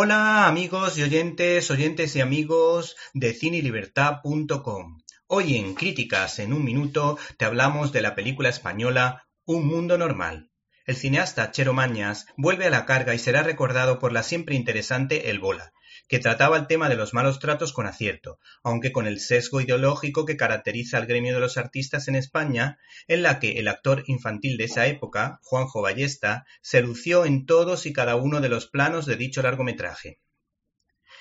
Hola amigos y oyentes, oyentes y amigos de cinelibertad.com. Hoy en Críticas en un minuto te hablamos de la película española Un Mundo Normal. El cineasta Chero Mañas vuelve a la carga y será recordado por la siempre interesante El Bola, que trataba el tema de los malos tratos con acierto, aunque con el sesgo ideológico que caracteriza al gremio de los artistas en España, en la que el actor infantil de esa época, Juanjo Ballesta, se lució en todos y cada uno de los planos de dicho largometraje.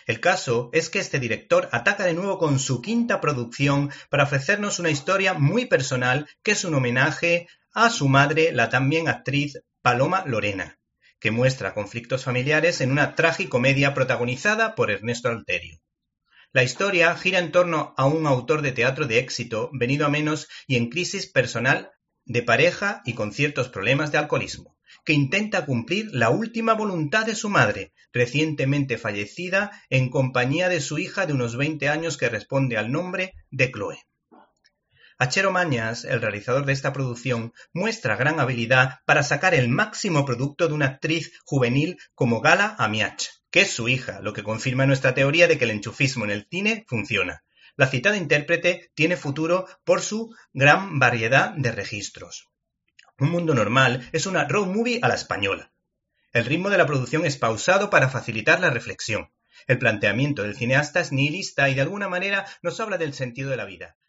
El caso es que este director ataca de nuevo con su quinta producción para ofrecernos una historia muy personal que es un homenaje a su madre, la también actriz Paloma Lorena, que muestra conflictos familiares en una tragicomedia protagonizada por Ernesto Alterio. La historia gira en torno a un autor de teatro de éxito, venido a menos y en crisis personal de pareja y con ciertos problemas de alcoholismo, que intenta cumplir la última voluntad de su madre, recientemente fallecida, en compañía de su hija de unos 20 años que responde al nombre de Chloe. Achero Mañas, el realizador de esta producción, muestra gran habilidad para sacar el máximo producto de una actriz juvenil como Gala Amiach, que es su hija, lo que confirma nuestra teoría de que el enchufismo en el cine funciona. La citada intérprete tiene futuro por su gran variedad de registros. Un mundo normal es una road movie a la española. El ritmo de la producción es pausado para facilitar la reflexión. El planteamiento del cineasta es nihilista y de alguna manera nos habla del sentido de la vida.